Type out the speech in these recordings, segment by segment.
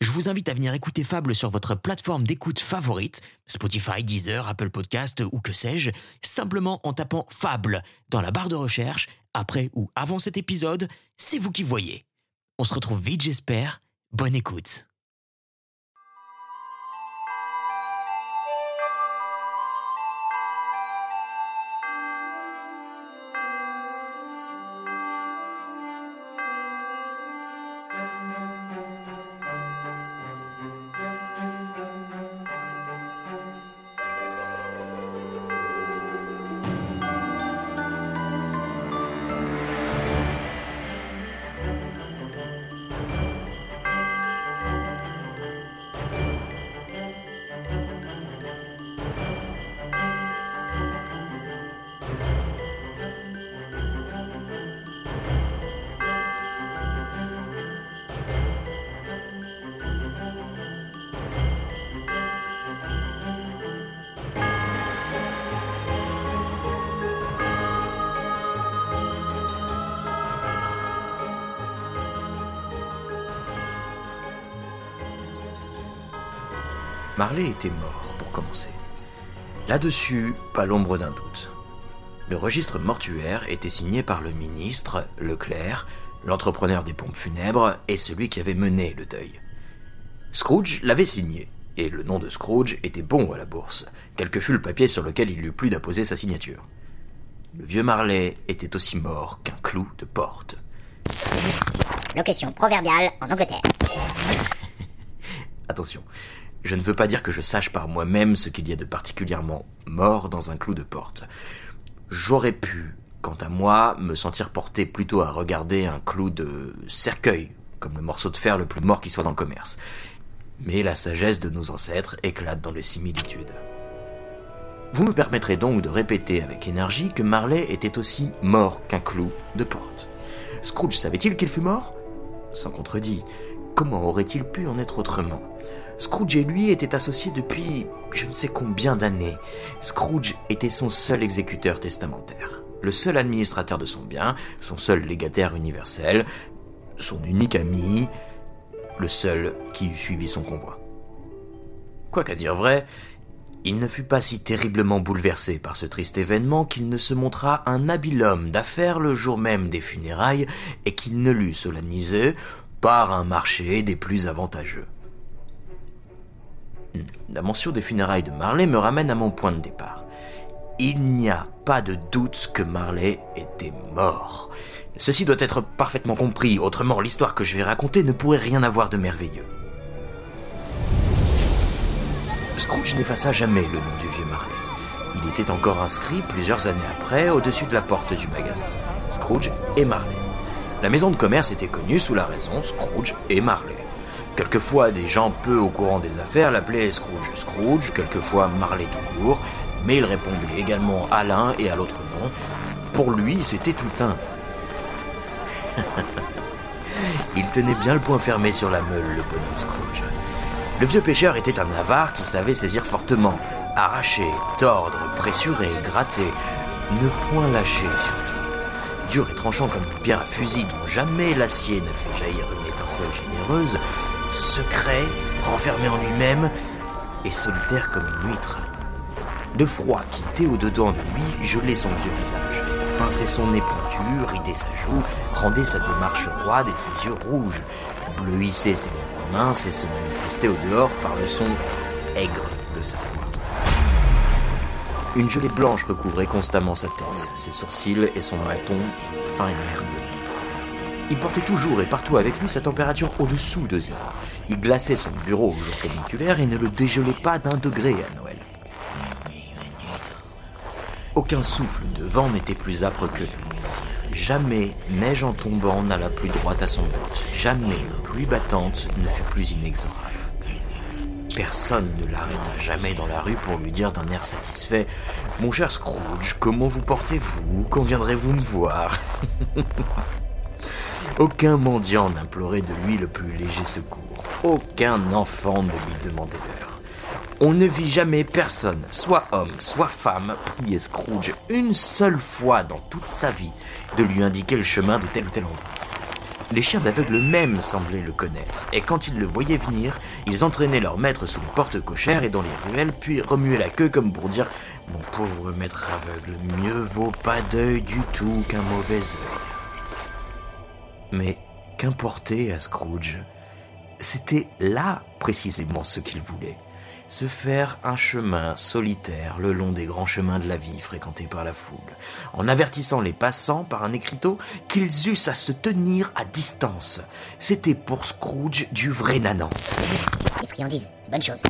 Je vous invite à venir écouter Fable sur votre plateforme d'écoute favorite, Spotify, Deezer, Apple Podcast ou que sais-je, simplement en tapant Fable dans la barre de recherche, après ou avant cet épisode, c'est vous qui voyez. On se retrouve vite j'espère, bonne écoute. Marley était mort, pour commencer. Là-dessus, pas l'ombre d'un doute. Le registre mortuaire était signé par le ministre, Leclerc, l'entrepreneur des pompes funèbres et celui qui avait mené le deuil. Scrooge l'avait signé, et le nom de Scrooge était bon à la bourse, quel que fût le papier sur lequel il eut plus d'apposer sa signature. Le vieux Marley était aussi mort qu'un clou de porte. Locution proverbiale en Angleterre. Attention, je ne veux pas dire que je sache par moi-même ce qu'il y a de particulièrement mort dans un clou de porte. J'aurais pu, quant à moi, me sentir porté plutôt à regarder un clou de cercueil, comme le morceau de fer le plus mort qui soit dans le commerce. Mais la sagesse de nos ancêtres éclate dans les similitudes. Vous me permettrez donc de répéter avec énergie que Marley était aussi mort qu'un clou de porte. Scrooge savait-il qu'il fut mort? Sans contredit, comment aurait-il pu en être autrement? Scrooge et lui étaient associés depuis je ne sais combien d'années. Scrooge était son seul exécuteur testamentaire, le seul administrateur de son bien, son seul légataire universel, son unique ami, le seul qui eût suivi son convoi. Quoi qu'à dire vrai, il ne fut pas si terriblement bouleversé par ce triste événement qu'il ne se montra un habile homme d'affaires le jour même des funérailles et qu'il ne l'eût solennisé par un marché des plus avantageux. La mention des funérailles de Marley me ramène à mon point de départ. Il n'y a pas de doute que Marley était mort. Ceci doit être parfaitement compris, autrement l'histoire que je vais raconter ne pourrait rien avoir de merveilleux. Scrooge n'effaça jamais le nom du vieux Marley. Il était encore inscrit plusieurs années après au-dessus de la porte du magasin. Scrooge et Marley. La maison de commerce était connue sous la raison Scrooge et Marley. Quelquefois, des gens peu au courant des affaires l'appelaient Scrooge Scrooge, quelquefois Marley tout court, mais il répondait également à l'un et à l'autre nom. Pour lui, c'était tout un. il tenait bien le poing fermé sur la meule, le bonhomme Scrooge. Le vieux pêcheur était un avare qui savait saisir fortement, arracher, tordre, pressurer, gratter, ne point lâcher surtout. Dur et tranchant comme une pierre à fusil dont jamais l'acier ne fait jaillir une étincelle généreuse, secret, renfermé en lui-même, et solitaire comme une huître. De froid qui était au-dedans de lui gelait son vieux visage, pinçait son nez pointu, ridait sa joue, rendait sa démarche roide et ses yeux rouges, bleuissait ses lèvres minces et se manifestait au dehors par le son aigre de sa voix. Une gelée blanche recouvrait constamment sa tête, ses sourcils et son menton fin et nerveux. Il portait toujours et partout avec lui sa température au-dessous de zéro. Il glaçait son bureau au jour caniculaire et ne le dégelait pas d'un degré à Noël. Aucun souffle de vent n'était plus âpre que lui. Jamais neige en tombant n'alla plus droite à son but. Jamais pluie battante ne fut plus inexorable. Personne ne l'arrêta jamais dans la rue pour lui dire d'un air satisfait Mon cher Scrooge, comment vous portez-vous? Quand viendrez-vous me voir? Aucun mendiant n'implorait de lui le plus léger secours. Aucun enfant ne lui demandait l'heure. On ne vit jamais personne, soit homme, soit femme, prier Scrooge une seule fois dans toute sa vie de lui indiquer le chemin de tel ou tel endroit. Les chiens d'aveugle même semblaient le connaître, et quand ils le voyaient venir, ils entraînaient leur maître sous les portes cochères et dans les ruelles, puis remuaient la queue comme pour dire Mon pauvre maître aveugle, mieux vaut pas d'œil du tout qu'un mauvais œil. Mais qu'importait à Scrooge? C'était là précisément ce qu'il voulait se faire un chemin solitaire le long des grands chemins de la vie fréquentés par la foule, en avertissant les passants par un écriteau qu'ils eussent à se tenir à distance. C'était pour Scrooge du vrai nanan. Les friandises, bonne chose.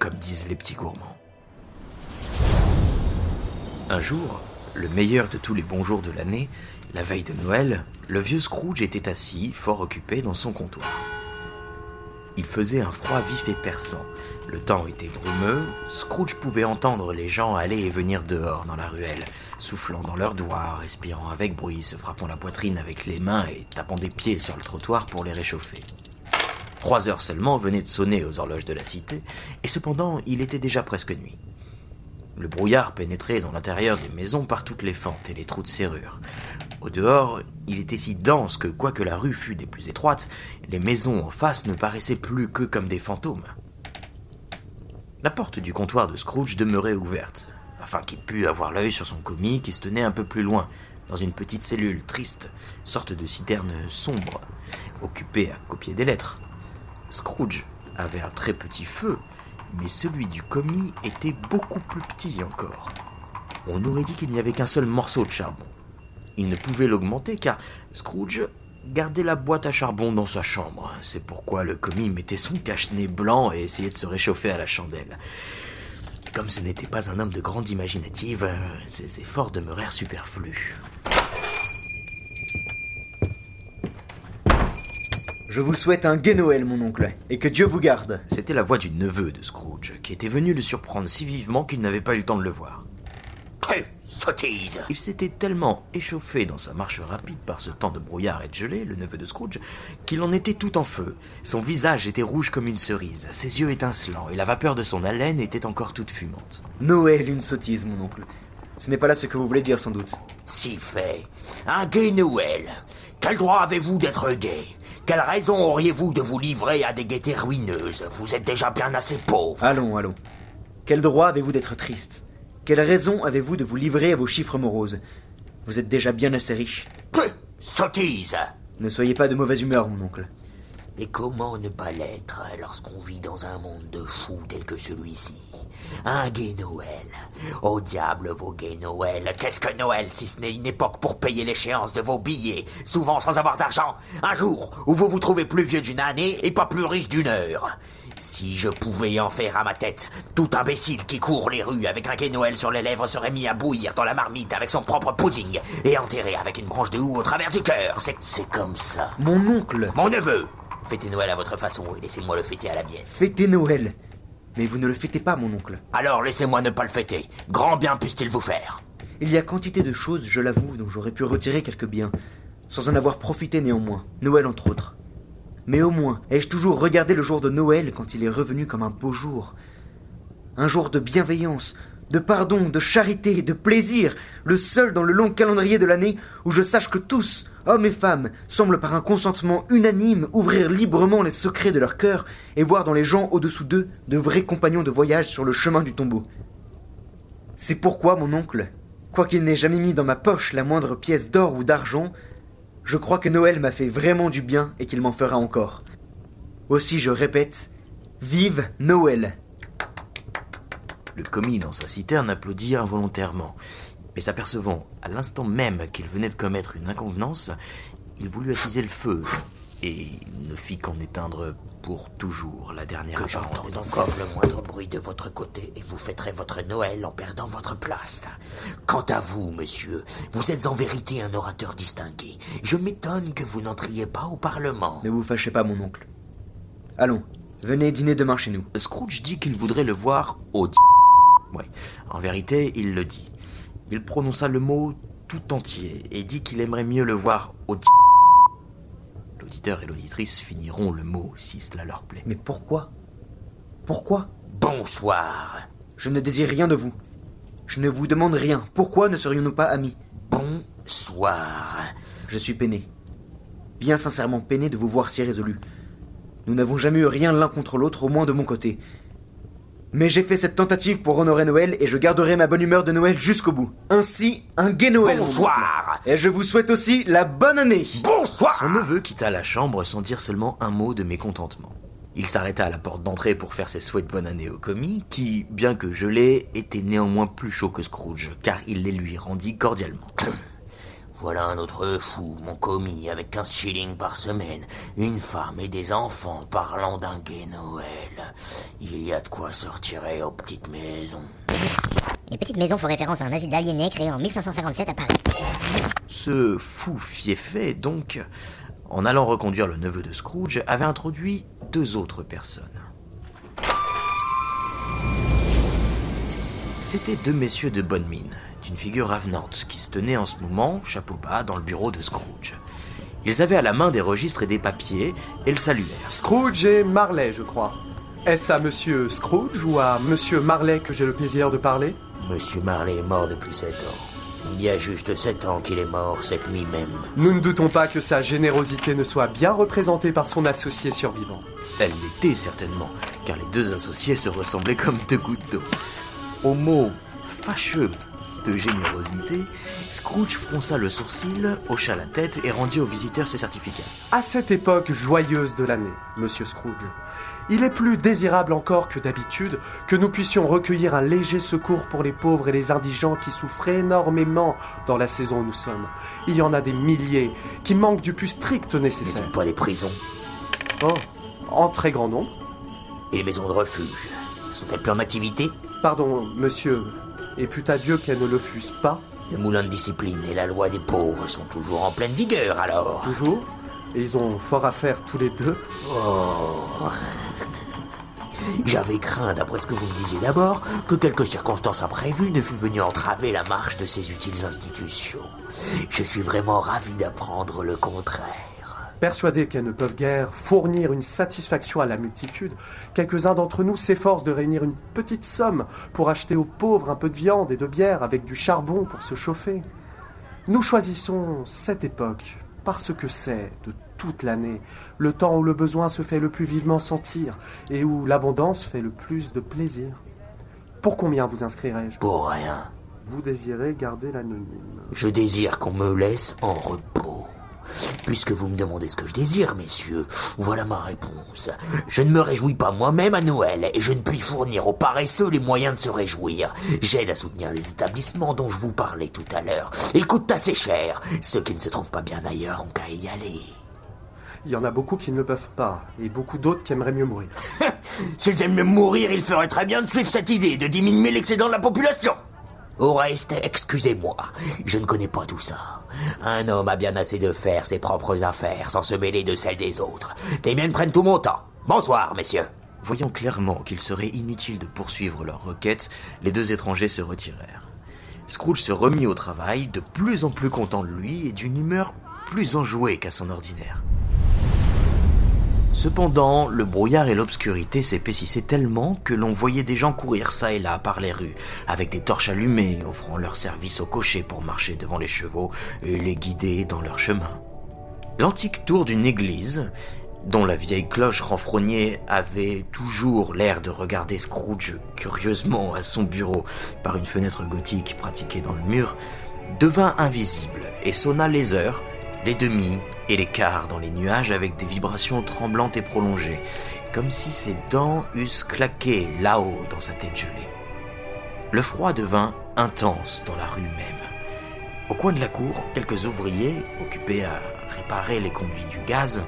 Comme disent les petits gourmands. Un jour, le meilleur de tous les bons jours de l'année, la veille de Noël, le vieux Scrooge était assis, fort occupé dans son comptoir. Il faisait un froid vif et perçant. Le temps était brumeux. Scrooge pouvait entendre les gens aller et venir dehors dans la ruelle, soufflant dans leurs doigts, respirant avec bruit, se frappant la poitrine avec les mains et tapant des pieds sur le trottoir pour les réchauffer. Trois heures seulement venaient de sonner aux horloges de la cité, et cependant il était déjà presque nuit. Le brouillard pénétrait dans l'intérieur des maisons par toutes les fentes et les trous de serrure. Au dehors, il était si dense que, quoique la rue fût des plus étroites, les maisons en face ne paraissaient plus que comme des fantômes. La porte du comptoir de Scrooge demeurait ouverte, afin qu'il pût avoir l'œil sur son commis qui se tenait un peu plus loin, dans une petite cellule triste, sorte de citerne sombre, occupée à copier des lettres. Scrooge avait un très petit feu, mais celui du commis était beaucoup plus petit encore. On aurait dit qu'il n'y avait qu'un seul morceau de charbon. Il ne pouvait l'augmenter car Scrooge gardait la boîte à charbon dans sa chambre. C'est pourquoi le commis mettait son cache-nez blanc et essayait de se réchauffer à la chandelle. Comme ce n'était pas un homme de grande imaginative, ses efforts demeurèrent superflus. Je vous souhaite un gai Noël, mon oncle, et que Dieu vous garde. C'était la voix du neveu de Scrooge, qui était venu le surprendre si vivement qu'il n'avait pas eu le temps de le voir. sottise Il s'était tellement échauffé dans sa marche rapide par ce temps de brouillard et de gelée, le neveu de Scrooge, qu'il en était tout en feu. Son visage était rouge comme une cerise, ses yeux étincelants, et la vapeur de son haleine était encore toute fumante. Noël, une sottise, mon oncle. Ce n'est pas là ce que vous voulez dire, sans doute. Si fait. Un gai Noël. Quel droit avez-vous d'être gai Quelle raison auriez-vous de vous livrer à des gaietés ruineuses? Vous êtes déjà bien assez pauvre. Allons, allons. Quel droit avez-vous d'être triste? Quelle raison avez-vous de vous livrer à vos chiffres moroses? Vous êtes déjà bien assez riche. Peuh Sottise Ne soyez pas de mauvaise humeur, mon oncle. Mais comment ne pas l'être lorsqu'on vit dans un monde de fous tel que celui-ci? Un gai Noël. Au diable vos gays Noël. Qu'est-ce que Noël si ce n'est une époque pour payer l'échéance de vos billets, souvent sans avoir d'argent? Un jour où vous vous trouvez plus vieux d'une année et pas plus riche d'une heure. Si je pouvais en faire à ma tête, tout imbécile qui court les rues avec un gai Noël sur les lèvres serait mis à bouillir dans la marmite avec son propre pudding et enterré avec une branche de houx au travers du cœur. C'est, c'est comme ça. Mon oncle Mon neveu, fêtez Noël à votre façon et laissez-moi le fêter à la mienne. Fêtez Noël. Mais vous ne le fêtez pas, mon oncle. Alors laissez-moi ne pas le fêter. Grand bien puisse-t-il vous faire. Il y a quantité de choses, je l'avoue, dont j'aurais pu retirer quelques biens, sans en avoir profité néanmoins, Noël entre autres. Mais au moins, ai-je toujours regardé le jour de Noël quand il est revenu comme un beau jour. Un jour de bienveillance, de pardon, de charité, de plaisir, le seul dans le long calendrier de l'année où je sache que tous, hommes et femmes, semblent par un consentement unanime ouvrir librement les secrets de leur cœur et voir dans les gens au-dessous d'eux de vrais compagnons de voyage sur le chemin du tombeau. C'est pourquoi, mon oncle, quoiqu'il n'ait jamais mis dans ma poche la moindre pièce d'or ou d'argent, je crois que Noël m'a fait vraiment du bien et qu'il m'en fera encore. Aussi je répète, vive Noël Le commis dans sa citerne applaudit involontairement, mais s'apercevant à l'instant même qu'il venait de commettre une inconvenance, il voulut attiser le feu et ne fit qu'en éteindre pour toujours la dernière Que apparence j'entende encore le moindre bruit de votre côté et vous fêterez votre Noël en perdant votre place. Quant à vous, monsieur, vous êtes en vérité un orateur distingué. Je m'étonne que vous n'entriez pas au Parlement. Ne vous fâchez pas, mon oncle. Allons, Venez dîner demain chez nous. Scrooge dit qu'il voudrait le voir au di... Ouais, en vérité, il le dit. Il prononça le mot tout entier et dit qu'il aimerait mieux le voir au di... L'auditeur et l'auditrice finiront le mot si cela leur plaît. Mais pourquoi? Pourquoi? Bonsoir. Je ne désire rien de vous. Je ne vous demande rien. Pourquoi ne serions-nous pas amis? Bonsoir. Je suis peiné. Bien sincèrement peiné de vous voir si résolu. Nous n'avons jamais eu rien l'un contre l'autre, au moins de mon côté. Mais j'ai fait cette tentative pour honorer Noël et je garderai ma bonne humeur de Noël jusqu'au bout. Ainsi, un gai Noël. Bonsoir. bon. Et je vous souhaite aussi la bonne année. Bonsoir. Son neveu quitta la chambre sans dire seulement un mot de mécontentement. Il s'arrêta à la porte d'entrée pour faire ses souhaits de bonne année au commis, qui, bien que gelé, était néanmoins plus chaud que Scrooge, car il les lui rendit cordialement. Voilà un autre fou, mon commis, avec 15 shillings par semaine, une femme et des enfants parlant d'un gai Noël. Il y a de quoi se retirer aux petites maisons. Les petites maisons font référence à un asile d'aliénés créé en 1557 à Paris. Ce fou fiefé, donc, en allant reconduire le neveu de Scrooge, avait introduit deux autres personnes. C'étaient deux messieurs de bonne mine, d'une figure avenante, qui se tenaient en ce moment, chapeau bas, dans le bureau de Scrooge. Ils avaient à la main des registres et des papiers, et le saluèrent. Scrooge et Marley, je crois. Est-ce à monsieur Scrooge ou à monsieur Marley que j'ai le plaisir de parler? Monsieur Marley est mort depuis sept ans. Il y a juste sept ans qu'il est mort, cette nuit même. Nous ne doutons pas que sa générosité ne soit bien représentée par son associé survivant. Elle l'était certainement, car les deux associés se ressemblaient comme deux gouttes d'eau. Au mot fâcheux de générosité, Scrooge fronça le sourcil, hocha la tête et rendit aux visiteurs ses certificats. À cette époque joyeuse de l'année, monsieur Scrooge, il est plus désirable encore que d'habitude que nous puissions recueillir un léger secours pour les pauvres et les indigents qui souffrent énormément dans la saison où nous sommes. Il y en a des milliers qui manquent du plus strict nécessaire. N'est-il pas des prisons Oh, en très grand nombre. Et les maisons de refuge Sont-elles plus en activité Pardon, monsieur, et pût à Dieu qu'elles ne le fussent pas, Le moulin de discipline et la loi des pauvres sont toujours en pleine vigueur alors toujours, et ils ont fort à faire tous les deux. Oh J'avais craint, d'après ce que vous me disiez d'abord, que quelque circonstance imprévue ne fût venue entraver la marche de ces utiles institutions. Je suis vraiment ravi d'apprendre le contraire. Persuadés qu'elles ne peuvent guère fournir une satisfaction à la multitude, quelques-uns d'entre nous s'efforcent de réunir une petite somme pour acheter aux pauvres un peu de viande et de bière avec du charbon pour se chauffer. Nous choisissons cette époque parce que c'est, de toute l'année, le temps où le besoin se fait le plus vivement sentir et où l'abondance fait le plus de plaisir. Pour combien vous inscrirai-je? Pour rien. Vous désirez garder l'anonyme. Je désire qu'on me laisse en repos. Puisque vous me demandez ce que je désire, messieurs, voilà ma réponse. Je ne me réjouis pas moi-même à Noël, et je ne puis fournir aux paresseux les moyens de se réjouir. J'aide à soutenir les établissements dont je vous parlais tout à l'heure. Ils coûtent assez cher. Ceux qui ne se trouvent pas bien ailleurs ont qu'à y aller. Il y en a beaucoup qui ne le peuvent pas, et beaucoup d'autres qui aimeraient mieux mourir. S'ils aiment mieux mourir, ils feraient très bien de suivre cette idée de diminuer l'excédent de la population. Au reste, excusez-moi, je ne connais pas tout ça. Un homme a bien assez de faire ses propres affaires sans se mêler de celles des autres. Tes miennes prennent tout mon temps. Bonsoir, messieurs. Voyant clairement qu'il serait inutile de poursuivre leur requête, les deux étrangers se retirèrent. Scrooge se remit au travail, de plus en plus content de lui et d'une humeur plus enjouée qu'à son ordinaire. Cependant, le brouillard et l'obscurité s'épaississaient tellement que l'on voyait des gens courir çà et là par les rues, avec des torches allumées, offrant leur service aux cochers pour marcher devant les chevaux et les guider dans leur chemin. L'antique tour d'une église, dont la vieille cloche renfrognée avait toujours l'air de regarder Scrooge curieusement à son bureau par une fenêtre gothique pratiquée dans le mur, devint invisible et sonna les heures, les demi et quarts dans les nuages avec des vibrations tremblantes et prolongées, comme si ses dents eussent claqué là-haut dans sa tête gelée. Le froid devint intense dans la rue même. Au coin de la cour, quelques ouvriers, occupés à réparer les conduits du gaz,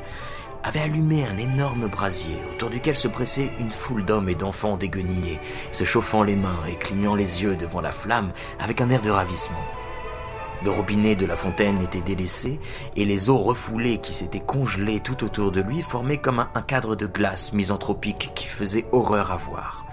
avaient allumé un énorme brasier autour duquel se pressait une foule d'hommes et d'enfants déguenillés, se chauffant les mains et clignant les yeux devant la flamme avec un air de ravissement. Le robinet de la fontaine était délaissé et les eaux refoulées qui s'étaient congelées tout autour de lui formaient comme un, cadre de glace misanthropique qui faisait horreur à voir.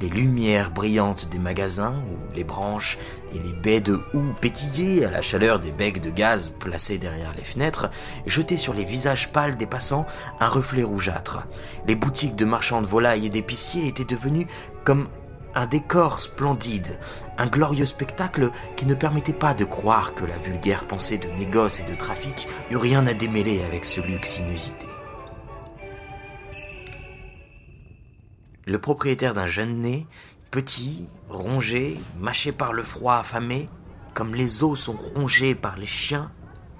Les lumières brillantes des magasins, où les branches et les baies de houx pétillaient à la chaleur des becs de gaz placés derrière les fenêtres, jetaient sur les visages pâles des passants un reflet rougeâtre. Les boutiques de marchands de volailles et d'épiciers étaient devenues comme un décor splendide, un glorieux spectacle qui ne permettait pas de croire que la vulgaire pensée de négoce et de trafic eût rien à démêler avec ce luxe inusité. Le propriétaire d'un jeune nez, petit, rongé, mâché par le froid affamé, comme les os sont rongés par les chiens,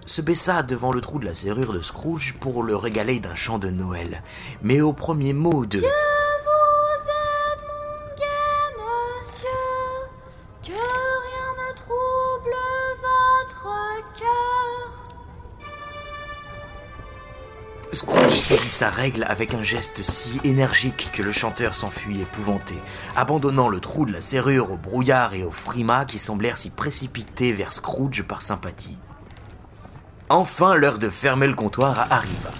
se baissa devant le trou de la serrure de Scrooge pour le régaler d'un chant de Noël. Mais au premier mot de... saisit sa règle avec un geste si énergique que le chanteur s'enfuit épouvanté, abandonnant le trou de la serrure au brouillard et aux frimas qui semblèrent s'y précipiter vers Scrooge par sympathie. Enfin, l'heure de fermer le comptoir arriva.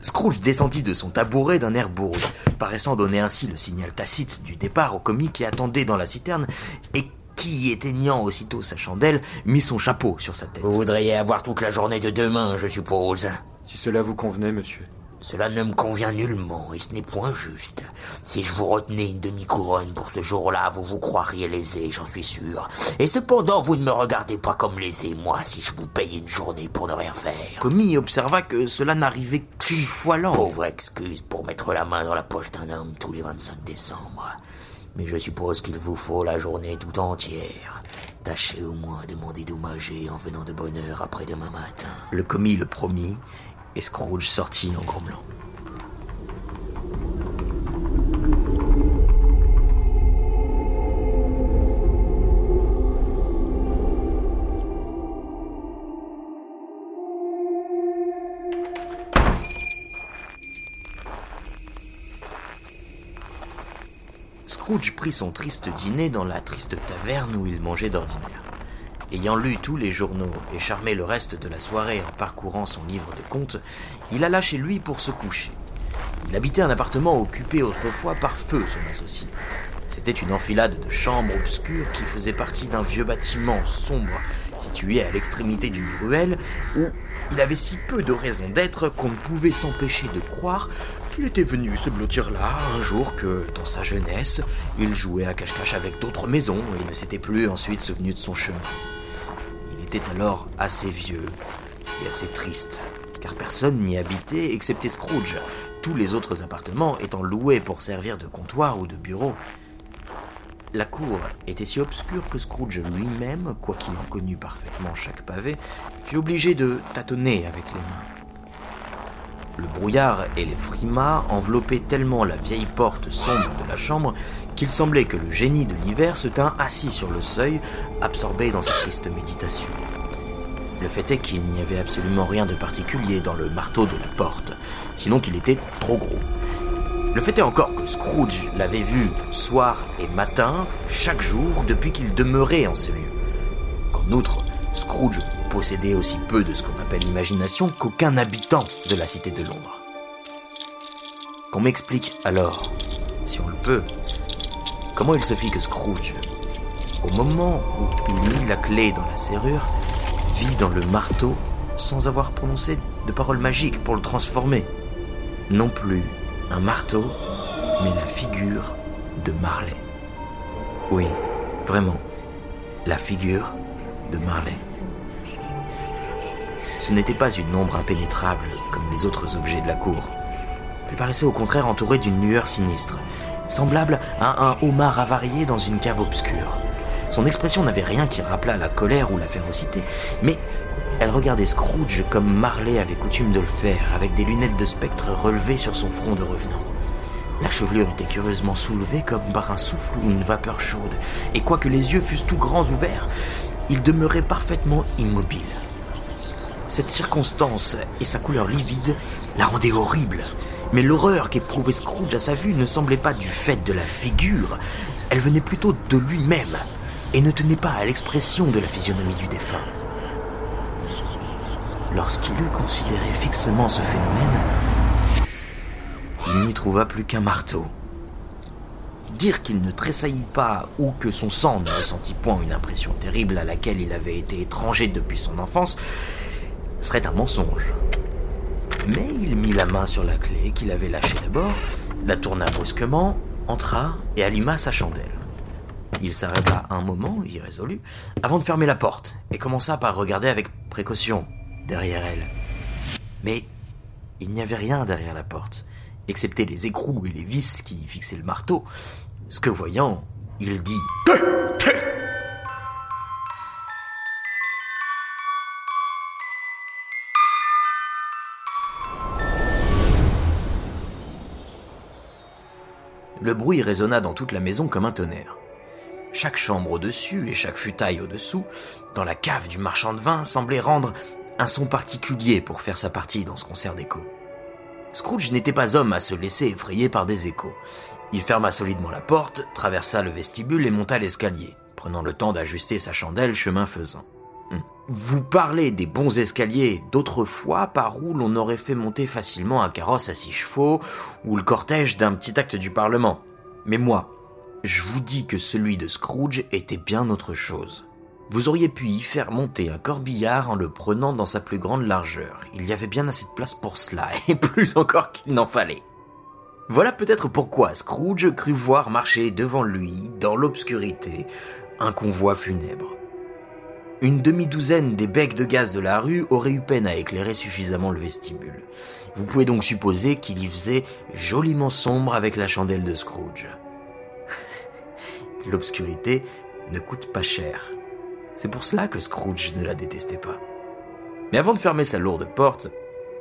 Scrooge descendit de son tabouret d'un air bourru, paraissant donner ainsi le signal tacite du départ au commis qui attendait dans la citerne et qui, éteignant aussitôt sa chandelle, mit son chapeau sur sa tête. Vous voudriez avoir toute la journée de demain, je suppose. Si cela vous convenait, monsieur. Cela ne me convient nullement, et ce n'est point juste. Si je vous retenais une demi-couronne pour ce jour-là, vous vous croiriez lésé, j'en suis sûr. Et cependant, vous ne me regardez pas comme lésé, moi, si je vous payais une journée pour ne rien faire. Commis observa que cela n'arrivait qu'une fois l'an. Pauvre excuse pour mettre la main dans la poche d'un homme tous les 25 décembre. Mais je suppose qu'il vous faut la journée tout entière. Tâchez au moins de m'en dédommager en venant de bonne heure après demain matin. Le commis le promit, et Scrooge sortit en grommant. Scrooge prit son triste dîner dans la triste taverne où il mangeait d'ordinaire. Ayant lu tous les journaux et charmé le reste de la soirée en parcourant son livre de comptes, il alla chez lui pour se coucher. Il habitait un appartement occupé autrefois par Feu, son associé. C'était une enfilade de chambres obscures qui faisait partie d'un vieux bâtiment sombre situé à l'extrémité d'une ruelle où il avait si peu de raison d'être qu'on ne pouvait s'empêcher de croire qu'il était venu se blottir là un jour que, dans sa jeunesse, il jouait à cache-cache avec d'autres maisons et ne s'était plus ensuite souvenu de son chemin. Était alors assez vieux et assez triste, car personne n'y habitait excepté Scrooge, tous les autres appartements étant loués pour servir de comptoir ou de bureau. La cour était si obscure que Scrooge lui-même, quoiqu'il en connût parfaitement chaque pavé, fut obligé de tâtonner avec les mains. Le brouillard et les frimas enveloppaient tellement la vieille porte sombre de la chambre qu'il semblait que le génie de l'hiver se tint assis sur le seuil, absorbé dans sa triste méditation. Le fait est qu'il n'y avait absolument rien de particulier dans le marteau de la porte, sinon qu'il était trop gros. Le fait est encore que Scrooge l'avait vu soir et matin, chaque jour, depuis qu'il demeurait en ce lieu. Qu'en outre, Scrooge possédait aussi peu de ce qu'on appelle l'imagination qu'aucun habitant de la cité de Londres. Qu'on m'explique alors, si on le peut, comment il se fit que Scrooge, au moment où il mit la clé dans la serrure, vit dans le marteau sans avoir prononcé de paroles magiques pour le transformer? Non plus un marteau, mais la figure de Marley. Oui, vraiment, la figure de Marley. Ce n'était pas une ombre impénétrable comme les autres objets de la cour. Elle paraissait au contraire entourée d'une lueur sinistre, semblable à un homard avarié dans une cave obscure. Son expression n'avait rien qui rappelât la colère ou la férocité, mais elle regardait Scrooge comme Marley avait coutume de le faire, avec des lunettes de spectre relevées sur son front de revenant. La chevelure était curieusement soulevée comme par un souffle ou une vapeur chaude, et quoique les yeux fussent tout grands ouverts, il demeurait parfaitement immobile. Cette circonstance et sa couleur livide la rendaient horrible, mais l'horreur qu'éprouvait Scrooge à sa vue ne semblait pas du fait de la figure, elle venait plutôt de lui-même, et ne tenait pas à l'expression de la physionomie du défunt. lorsqu'il eut considéré fixement ce phénomène, il n'y trouva plus qu'un marteau. Dire qu'il ne tressaillit pas ou que son sang ne ressentit point une impression terrible à laquelle il avait été étranger depuis son enfance serait un mensonge. Mais il mit la main sur la clé qu'il avait lâchée d'abord, la tourna brusquement, entra et alluma sa chandelle. Il s'arrêta un moment, irrésolu, avant de fermer la porte, et commença par regarder avec précaution derrière elle. Mais il n'y avait rien derrière la porte, excepté les écrous et les vis qui fixaient le marteau. Ce que voyant, il dit Le bruit résonna dans toute la maison comme un tonnerre. Chaque chambre au-dessus et chaque futaille au-dessous, dans la cave du marchand de vin, semblait rendre un son particulier pour faire sa partie dans ce concert d'échos. Scrooge n'était pas homme à se laisser effrayer par des échos. Il ferma solidement la porte, traversa le vestibule et monta l'escalier, prenant le temps d'ajuster sa chandelle chemin faisant. Vous parlez des bons escaliers d'autrefois par où l'on aurait fait monter facilement un carrosse à six chevaux ou le cortège d'un petit acte du Parlement. Mais moi, je vous dis que celui de Scrooge était bien autre chose. Vous auriez pu y faire monter un corbillard en le prenant dans sa plus grande largeur. Il y avait bien assez de place pour cela, et plus encore qu'il n'en fallait. Voilà peut-être pourquoi Scrooge crut voir marcher devant lui, dans l'obscurité, un convoi funèbre. Une demi-douzaine des becs de gaz de la rue auraient eu peine à éclairer suffisamment le vestibule. Vous pouvez donc supposer qu'il y faisait joliment sombre avec la chandelle de Scrooge. L'obscurité ne coûte pas cher. C'est pour cela que Scrooge ne la détestait pas. Mais avant de fermer sa lourde porte,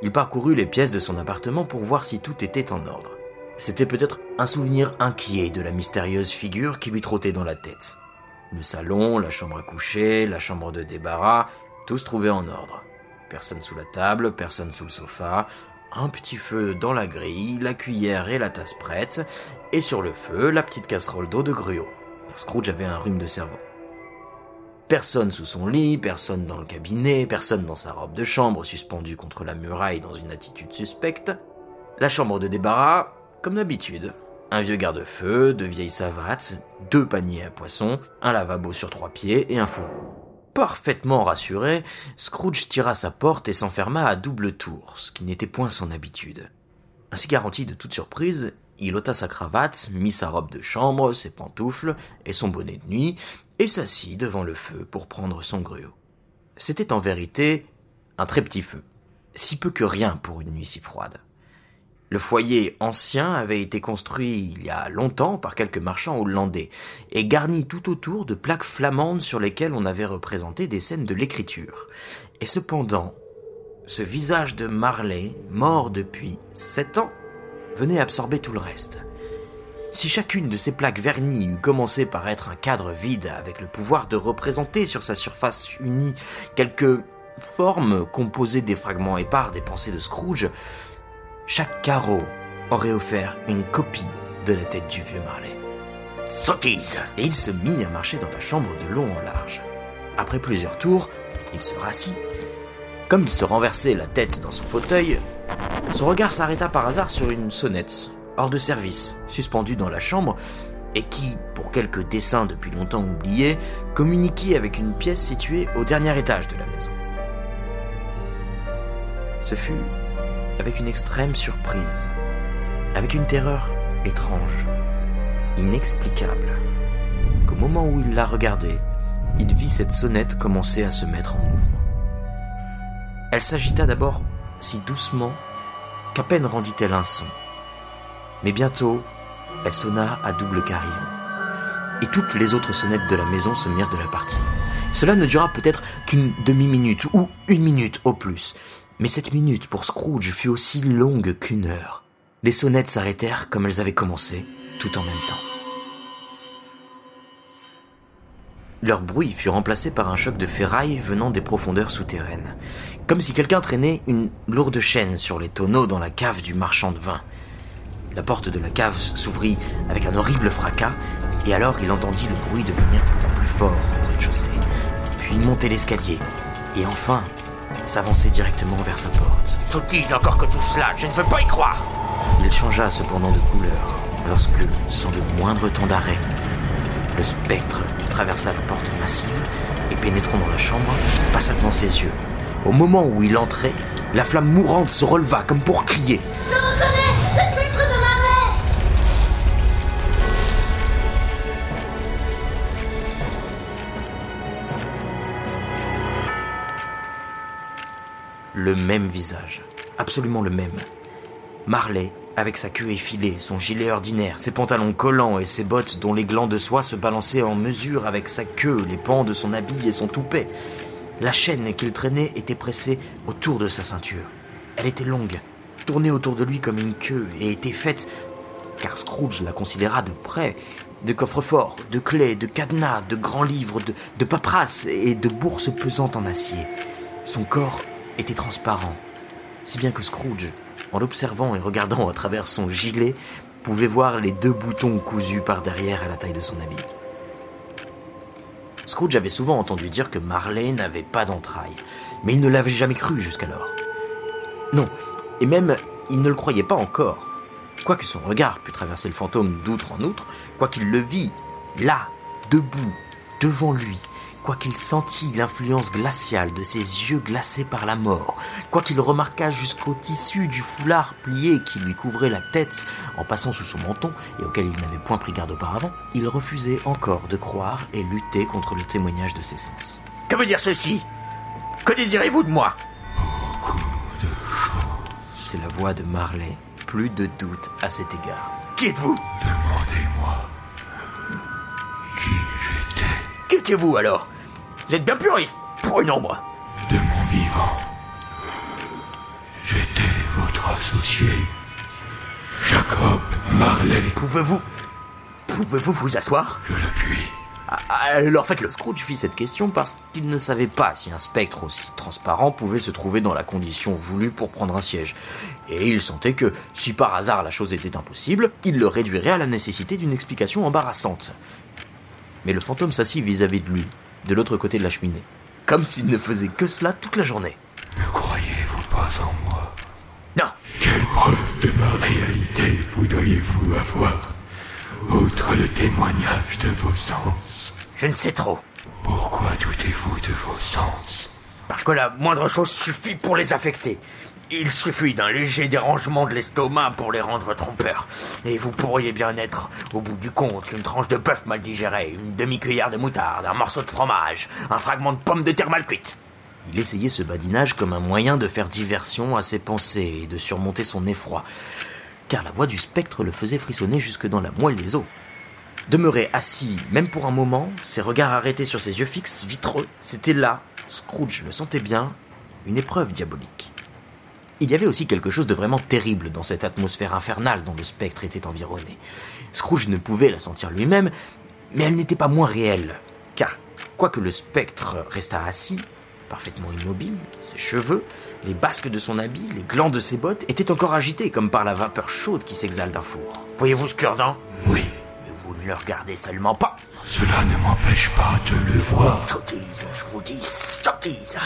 il parcourut les pièces de son appartement pour voir si tout était en ordre. C'était peut-être un souvenir inquiet de la mystérieuse figure qui lui trottait dans la tête. Le salon, la chambre à coucher, la chambre de débarras, tout se trouvait en ordre. Personne sous la table, personne sous le sofa, un petit feu dans la grille, la cuillère et la tasse prêtes, et sur le feu, la petite casserole d'eau de gruau. Scrooge avait un rhume de cerveau. Personne sous son lit, personne dans le cabinet, personne dans sa robe de chambre suspendue contre la muraille dans une attitude suspecte. La chambre de débarras, comme d'habitude, un vieux garde-feu, deux vieilles savates, deux paniers à poissons, un lavabo sur trois pieds et un fourgon. Parfaitement rassuré, Scrooge tira sa porte et s'enferma à double tour, ce qui n'était point son habitude. Ainsi garanti de toute surprise, il ôta sa cravate, mit sa robe de chambre, ses pantoufles et son bonnet de nuit, et s'assit devant le feu pour prendre son gruau. C'était en vérité un très petit feu, si peu que rien pour une nuit si froide. Le foyer ancien avait été construit il y a longtemps par quelques marchands hollandais et garni tout autour de plaques flamandes sur lesquelles on avait représenté des scènes de l'écriture. Et cependant, ce visage de Marley, mort depuis sept ans, venait absorber tout le reste. Si chacune de ces plaques vernies eût commencé par être un cadre vide avec le pouvoir de représenter sur sa surface unie quelques formes composées des fragments épars des pensées de Scrooge, chaque carreau aurait offert une copie de la tête du vieux Marley. Sottise Et il se mit à marcher dans la chambre de long en large. Après plusieurs tours, il se rassit. Comme il se renversait la tête dans son fauteuil, son regard s'arrêta par hasard sur une sonnette, hors de service, suspendue dans la chambre, et qui, pour quelques dessins depuis longtemps oubliés, communiquait avec une pièce située au dernier étage de la maison. Ce fut avec une extrême surprise, avec une terreur étrange, inexplicable, qu'au moment où il la regardait, il vit cette sonnette commencer à se mettre en mouvement. Elle s'agita d'abord si doucement qu'à peine rendit-elle un son. Mais bientôt, elle sonna à double carillon. Et toutes les autres sonnettes de la maison se mirent de la partie. Cela ne dura peut-être qu'une demi-minute ou une minute au plus. Mais cette minute pour Scrooge fut aussi longue qu'une heure. Les sonnettes s'arrêtèrent comme elles avaient commencé, tout en même temps. Leur bruit fut remplacé par un choc de ferraille venant des profondeurs souterraines, comme si quelqu'un traînait une lourde chaîne sur les tonneaux dans la cave du marchand de vin. La porte de la cave s'ouvrit avec un horrible fracas, et alors il entendit le bruit devenir beaucoup plus fort au rez-de-chaussée, puis monter l'escalier, et enfin s'avançait directement vers sa porte. Faut-il encore que tout cela? Je ne veux pas y croire Il changea cependant de couleur lorsque, sans le moindre temps d'arrêt, le spectre traversa la porte massive et pénétrant dans la chambre, passa devant ses yeux. Au moment où il entrait, la flamme mourante se releva comme pour crier. Je Le même visage, absolument le même. Marley, avec sa queue effilée, son gilet ordinaire, ses pantalons collants et ses bottes dont les glands de soie se balançaient en mesure avec sa queue, les pans de son habit et son toupet. La chaîne qu'il traînait était pressée autour de sa ceinture. Elle était longue, tournée autour de lui comme une queue, et était faite, car Scrooge la considéra de près, de coffres-forts, de clés, de cadenas, de grands livres, de, de paperasses et de bourses pesantes en acier. Son corps était transparent, si bien que Scrooge, en l'observant et regardant à travers son gilet, pouvait voir les deux boutons cousus par derrière à la taille de son habit. Scrooge avait souvent entendu dire que Marley n'avait pas d'entrailles, mais il ne l'avait jamais cru jusqu'alors. Non, et même il ne le croyait pas encore. Quoique son regard pût traverser le fantôme d'outre en outre, quoiqu'il le vît, là, debout, devant lui, quoiqu'il sentît l'influence glaciale de ses yeux glacés par la mort, quoiqu'il remarqua jusqu'au tissu du foulard plié qui lui couvrait la tête en passant sous son menton et auquel il n'avait point pris garde auparavant, il refusait encore de croire et lutter contre le témoignage de ses sens. Que veut dire ceci? Que désirez-vous de moi? C'est la voix de Marley, plus de doute à cet égard. Qui êtes-vous? Demandez-moi qui j'étais. Qui étiez-vous alors? Vous êtes bien puriste pour une ombre. de mon vivant. J'étais votre associé, Jacob Marley. Pouvez-vous... Pouvez-vous vous asseoir? Je le puis. Ah, Alors faites-le, Scrooge fit cette question parce qu'il ne savait pas si un spectre aussi transparent pouvait se trouver dans la condition voulue pour prendre un siège. Et il sentait que, si par hasard la chose était impossible, il le réduirait à la nécessité d'une explication embarrassante. Mais le fantôme s'assit vis-à-vis de lui, de l'autre côté de la cheminée, comme s'il ne faisait que cela toute la journée. Ne croyez-vous pas en moi? Non. Quelle preuve de ma réalité voudriez-vous avoir Outre le témoignage de vos sens? Je ne sais trop. Pourquoi doutez-vous de vos sens? Parce que la moindre chose suffit pour les affecter. Il suffit d'un léger dérangement de l'estomac pour les rendre trompeurs. Et vous pourriez bien être, au bout du compte, une tranche de bœuf mal digérée, une demi-cuillère de moutarde, un morceau de fromage, un fragment de pomme de terre mal cuite. Il essayait ce badinage comme un moyen de faire diversion à ses pensées et de surmonter son effroi, car la voix du spectre le faisait frissonner jusque dans la moelle des os. Demeuré assis, même pour un moment, ses regards arrêtés sur ses yeux fixes, vitreux, c'était là, Scrooge le sentait bien, une épreuve diabolique. Il y avait aussi quelque chose de vraiment terrible dans cette atmosphère infernale dont le spectre était environné. Scrooge ne pouvait la sentir lui-même, mais elle n'était pas moins réelle, car, quoique le spectre restât assis, parfaitement immobile, ses cheveux, les basques de son habit, les glands de ses bottes étaient encore agités comme par la vapeur chaude qui s'exhale d'un four. Voyez-vous ce cure-dent Oui, Mais vous ne le regardez seulement pas. cela ne m'empêche pas de le voir. Sottise, je vous dis, sottise.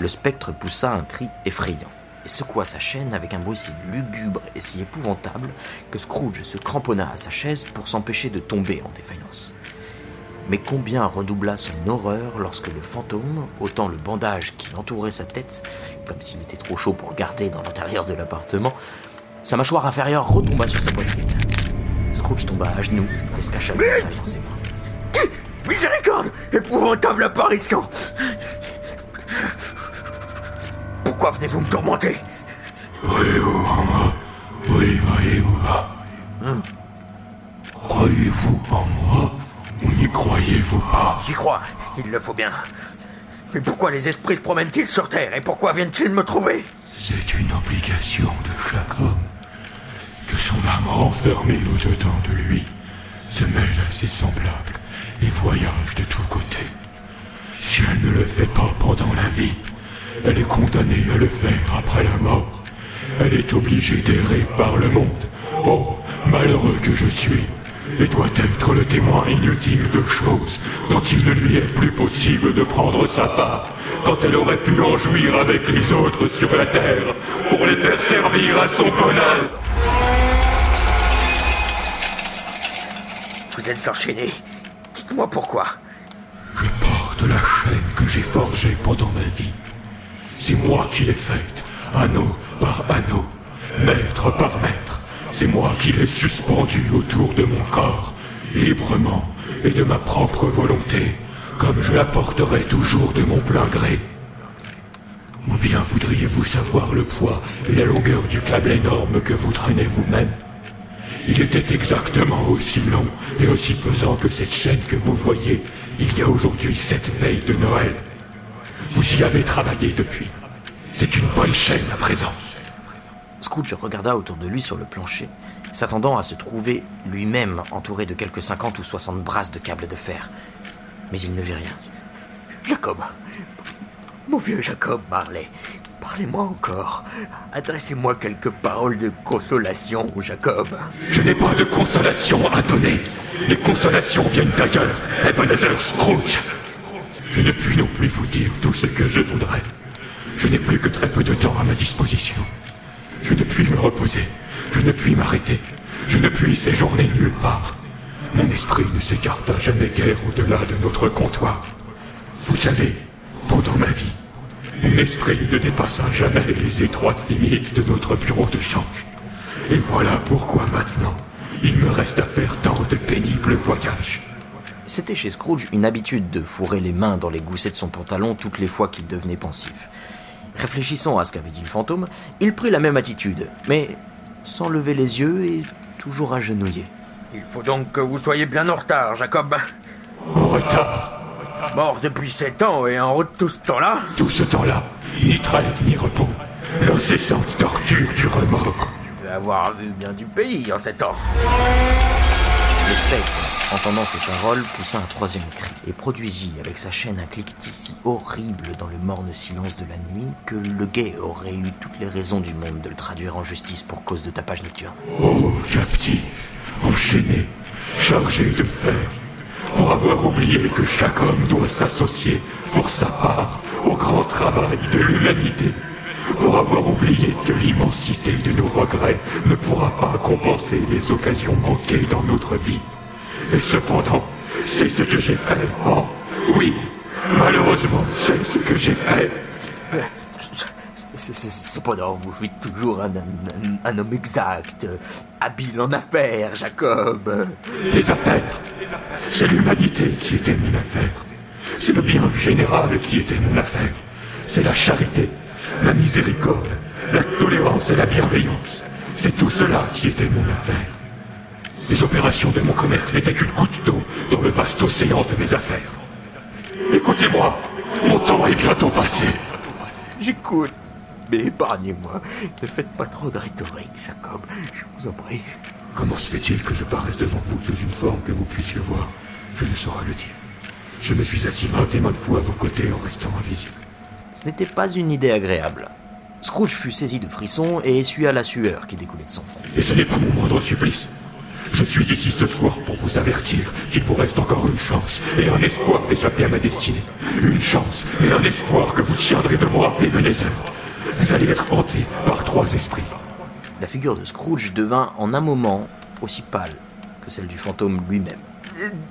Le spectre poussa un cri effrayant et secoua sa chaîne avec un bruit si lugubre et si épouvantable que Scrooge se cramponna à sa chaise pour s'empêcher de tomber en défaillance. Mais combien redoubla son horreur lorsque le fantôme, ôtant le bandage qui entourait sa tête, comme s'il était trop chaud pour le garder dans l'intérieur de l'appartement, sa mâchoire inférieure retomba sur sa poitrine. Scrooge tomba à genoux et se cacha le visage dans ses mains. Miséricorde! Épouvantable apparition! Pourquoi venez-vous me tourmenter? Croyez-vous en moi Oui, croyez-vous pas Croyez-vous en moi ou n'y croyez-vous pas J'y crois, il le faut bien. Mais pourquoi les esprits se promènent-ils sur Terre? Et pourquoi viennent-ils me trouver? C'est une obligation de chaque homme que son âme renfermée au-dedans de lui se mêle à ses semblables voyage de tous côtés. Si elle ne le fait pas pendant la vie, elle est condamnée à le faire après la mort. Elle est obligée d'errer par le monde. Oh, malheureux que je suis, et doit être le témoin inutile de choses dont il ne lui est plus possible de prendre sa part quand elle aurait pu en jouir avec les autres sur la terre pour les faire servir à son bonheur. Vous êtes enchaîné. Dites-moi pourquoi. Je porte la chaîne que j'ai forgée pendant ma vie. C'est moi qui l'ai faite, anneau par anneau, mètre par mètre. C'est moi qui l'ai suspendue autour de mon corps, librement et de ma propre volonté, comme je la porterai toujours de mon plein gré. Ou bien voudriez-vous savoir le poids et la longueur du câble énorme que vous traînez vous-même? Il était exactement aussi long et aussi pesant que cette chaîne que vous voyez il y a aujourd'hui cette veille de Noël. Vous y avez travaillé depuis. C'est une bonne chaîne à présent. Scrooge regarda autour de lui sur le plancher, s'attendant à se trouver lui-même entouré de quelques 50 ou 60 brasses de câbles de fer. Mais il ne vit rien. Jacob. Mon vieux Jacob Marley. Parlez-moi encore. Adressez-moi quelques paroles de consolation, Jacob. Je n'ai pas de consolation à donner. Les consolations viennent d'ailleurs, Ebenezer Scrooge. Je ne puis non plus vous dire tout ce que je voudrais. Je n'ai plus que très peu de temps à ma disposition. Je ne puis me reposer. Je ne puis m'arrêter. Je ne puis séjourner nulle part. Mon esprit ne s'écarta jamais guère au-delà de notre comptoir. Vous savez, pendant ma vie, mon esprit ne dépassa jamais les étroites limites de notre bureau de change. Et voilà pourquoi maintenant, il me reste à faire tant de pénibles voyages. C'était chez Scrooge une habitude de fourrer les mains dans les goussets de son pantalon toutes les fois qu'il devenait pensif. Réfléchissant à ce qu'avait dit le fantôme, il prit la même attitude, mais sans lever les yeux et toujours agenouillé. Il faut donc que vous soyez bien en retard, Jacob. En retard? Mort depuis sept ans et en route tout ce temps-là Tout ce temps-là, ni trêve ni repos. L'incessante torture du remords. Tu vas avoir vu bien du pays en sept ans. Le spectre, entendant ces paroles, poussa un troisième cri et produisit avec sa chaîne un cliquetis si horrible dans le morne silence de la nuit que le guet aurait eu toutes les raisons du monde de le traduire en justice pour cause de tapage nocturne. Oh, captif, enchaîné, chargé de fer, pour avoir oublié que chaque homme doit s'associer pour sa part au grand travail de l'humanité, pour avoir oublié que l'immensité de nos regrets ne pourra pas compenser les occasions manquées dans notre vie. Et cependant, c'est ce que j'ai fait. Oh, oui, malheureusement, c'est ce que j'ai fait. Cependant, vous êtes toujours un, un- un homme exact, habile en affaires, Jacob. Les affaires, c'est l'humanité qui était mon affaire. C'est le bien général qui était mon affaire. C'est la charité, la miséricorde, la tolérance et la bienveillance. C'est tout cela qui était mon affaire. Les opérations de mon commerce n'étaient qu'une goutte d'eau dans le vaste océan de mes affaires. Écoutez-moi, mon temps est bientôt passé. J'écoute, mais épargnez-moi. Ne faites pas trop de rhétorique, Jacob. Je vous en prie. Comment se fait-il que je paraisse devant vous sous une forme que vous puissiez voir? Je ne saurais le dire. Je me suis assis maintes et maintes fois à vos côtés en restant invisible. Ce n'était pas une idée agréable. Scrooge fut saisi de frissons et essuya la sueur qui découlait de son front. Et ce n'est pas mon moindre supplice. Je suis ici ce soir pour vous avertir qu'il vous reste encore une chance et un espoir d'échapper à ma destinée. Une chance et un espoir que vous tiendrez de moi, Ebenezer. Vous allez être hanté par trois esprits. La figure de Scrooge devint en un moment aussi pâle que celle du fantôme lui-même.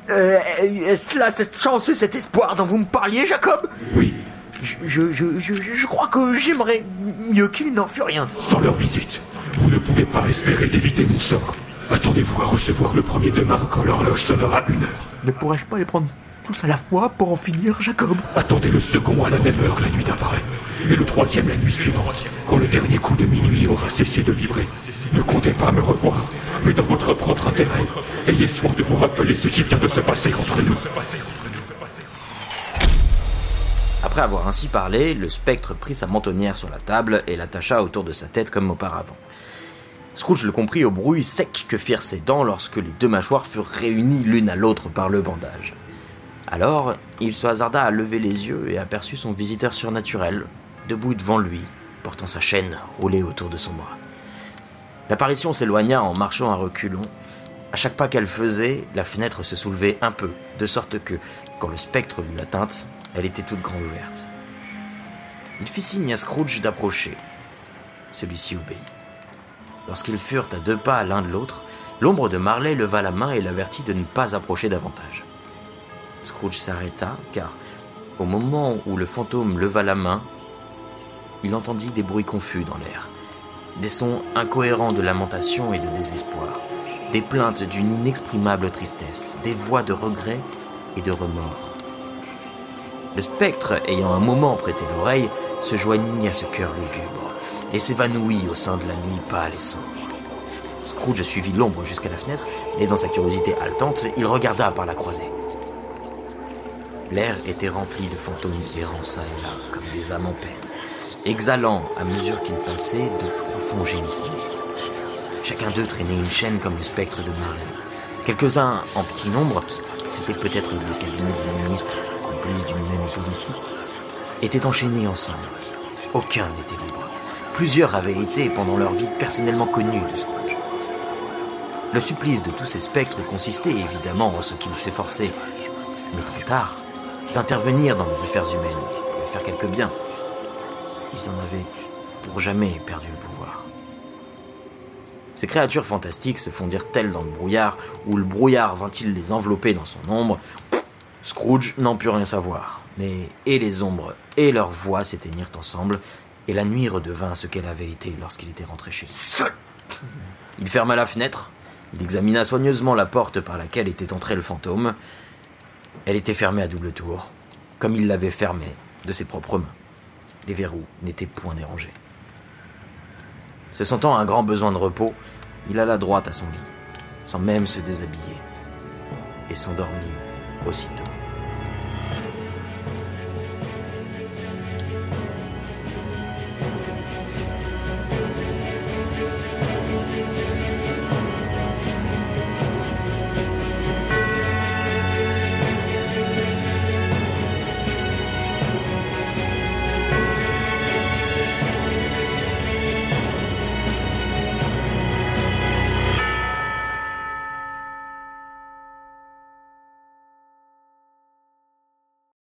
Euh, est-ce là cette chance et cet espoir dont vous me parliez, Jacob? Oui, je, je, je, je, je crois que j'aimerais mieux qu'il n'en fût rien. sans leur visite, vous ne pouvez pas espérer d'éviter mon sort. Attendez-vous à recevoir le premier demain quand l'horloge sonnera une heure. Ne pourrais-je pas les prendre? Tous à la fois pour en finir, Jacob Attendez le second à la même heure la nuit d'après, et le troisième la nuit suivante, quand le dernier coup de minuit aura cessé de vibrer. Ne comptez pas me revoir, mais dans votre propre intérêt, ayez soin de vous rappeler ce qui vient de se passer entre nous. Après avoir ainsi parlé, le spectre prit sa mentonnière sur la table et l'attacha autour de sa tête comme auparavant. Scrooge le comprit au bruit sec que firent ses dents lorsque les deux mâchoires furent réunies l'une à l'autre par le bandage. Alors, il se hasarda à lever les yeux et aperçut son visiteur surnaturel, debout devant lui, portant sa chaîne roulée autour de son bras. L'apparition s'éloigna en marchant à reculons, À chaque pas qu'elle faisait, la fenêtre se soulevait un peu, de sorte que, quand le spectre lui atteinte, elle était toute grande ouverte. Il fit signe à Scrooge d'approcher. Celui-ci obéit. Lorsqu'ils furent à deux pas l'un de l'autre, l'ombre de Marley leva la main et l'avertit de ne pas approcher davantage. Scrooge s'arrêta, car, au moment où le fantôme leva la main, il entendit des bruits confus dans l'air, des sons incohérents de lamentation et de désespoir, des plaintes d'une inexprimable tristesse, des voix de regret et de remords. Le spectre, ayant un moment prêté l'oreille, se joignit à ce cœur lugubre et s'évanouit au sein de la nuit pâle et sombre. Scrooge suivit l'ombre jusqu'à la fenêtre et dans sa curiosité haletante, il regarda par la croisée. L'air était rempli de fantômes errant ça et là, comme des âmes en peine, exhalant, à mesure qu'ils passaient, de profonds gémissements. Chacun d'eux traînait une chaîne comme le spectre de Marley. Quelques-uns, en petit nombre, c'était peut-être des cabinets de ministres, complices d'une même politique, étaient enchaînés ensemble. Aucun n'était libre. Plusieurs avaient été, pendant leur vie, personnellement connus de Scrooge. Le supplice de tous ces spectres consistait évidemment en ce qu'ils s'efforçaient, mais trop tard, d'intervenir dans les affaires humaines pour faire quelque bien. Ils en avaient pour jamais perdu le pouvoir. Ces créatures fantastiques se fondirent-elles dans le brouillard, ou le brouillard vint-il les envelopper dans son ombre? Scrooge n'en put rien savoir, mais et les ombres et leurs voix s'éteignirent ensemble, et la nuit redevint ce qu'elle avait été lorsqu'il était rentré chez lui. Il ferma la fenêtre, il examina soigneusement la porte par laquelle était entré le fantôme. Elle était fermée à double tour, comme il l'avait fermée de ses propres mains. Les verrous n'étaient point dérangés. Se sentant un grand besoin de repos, il alla droit à son lit, sans même se déshabiller, et s'endormit aussitôt.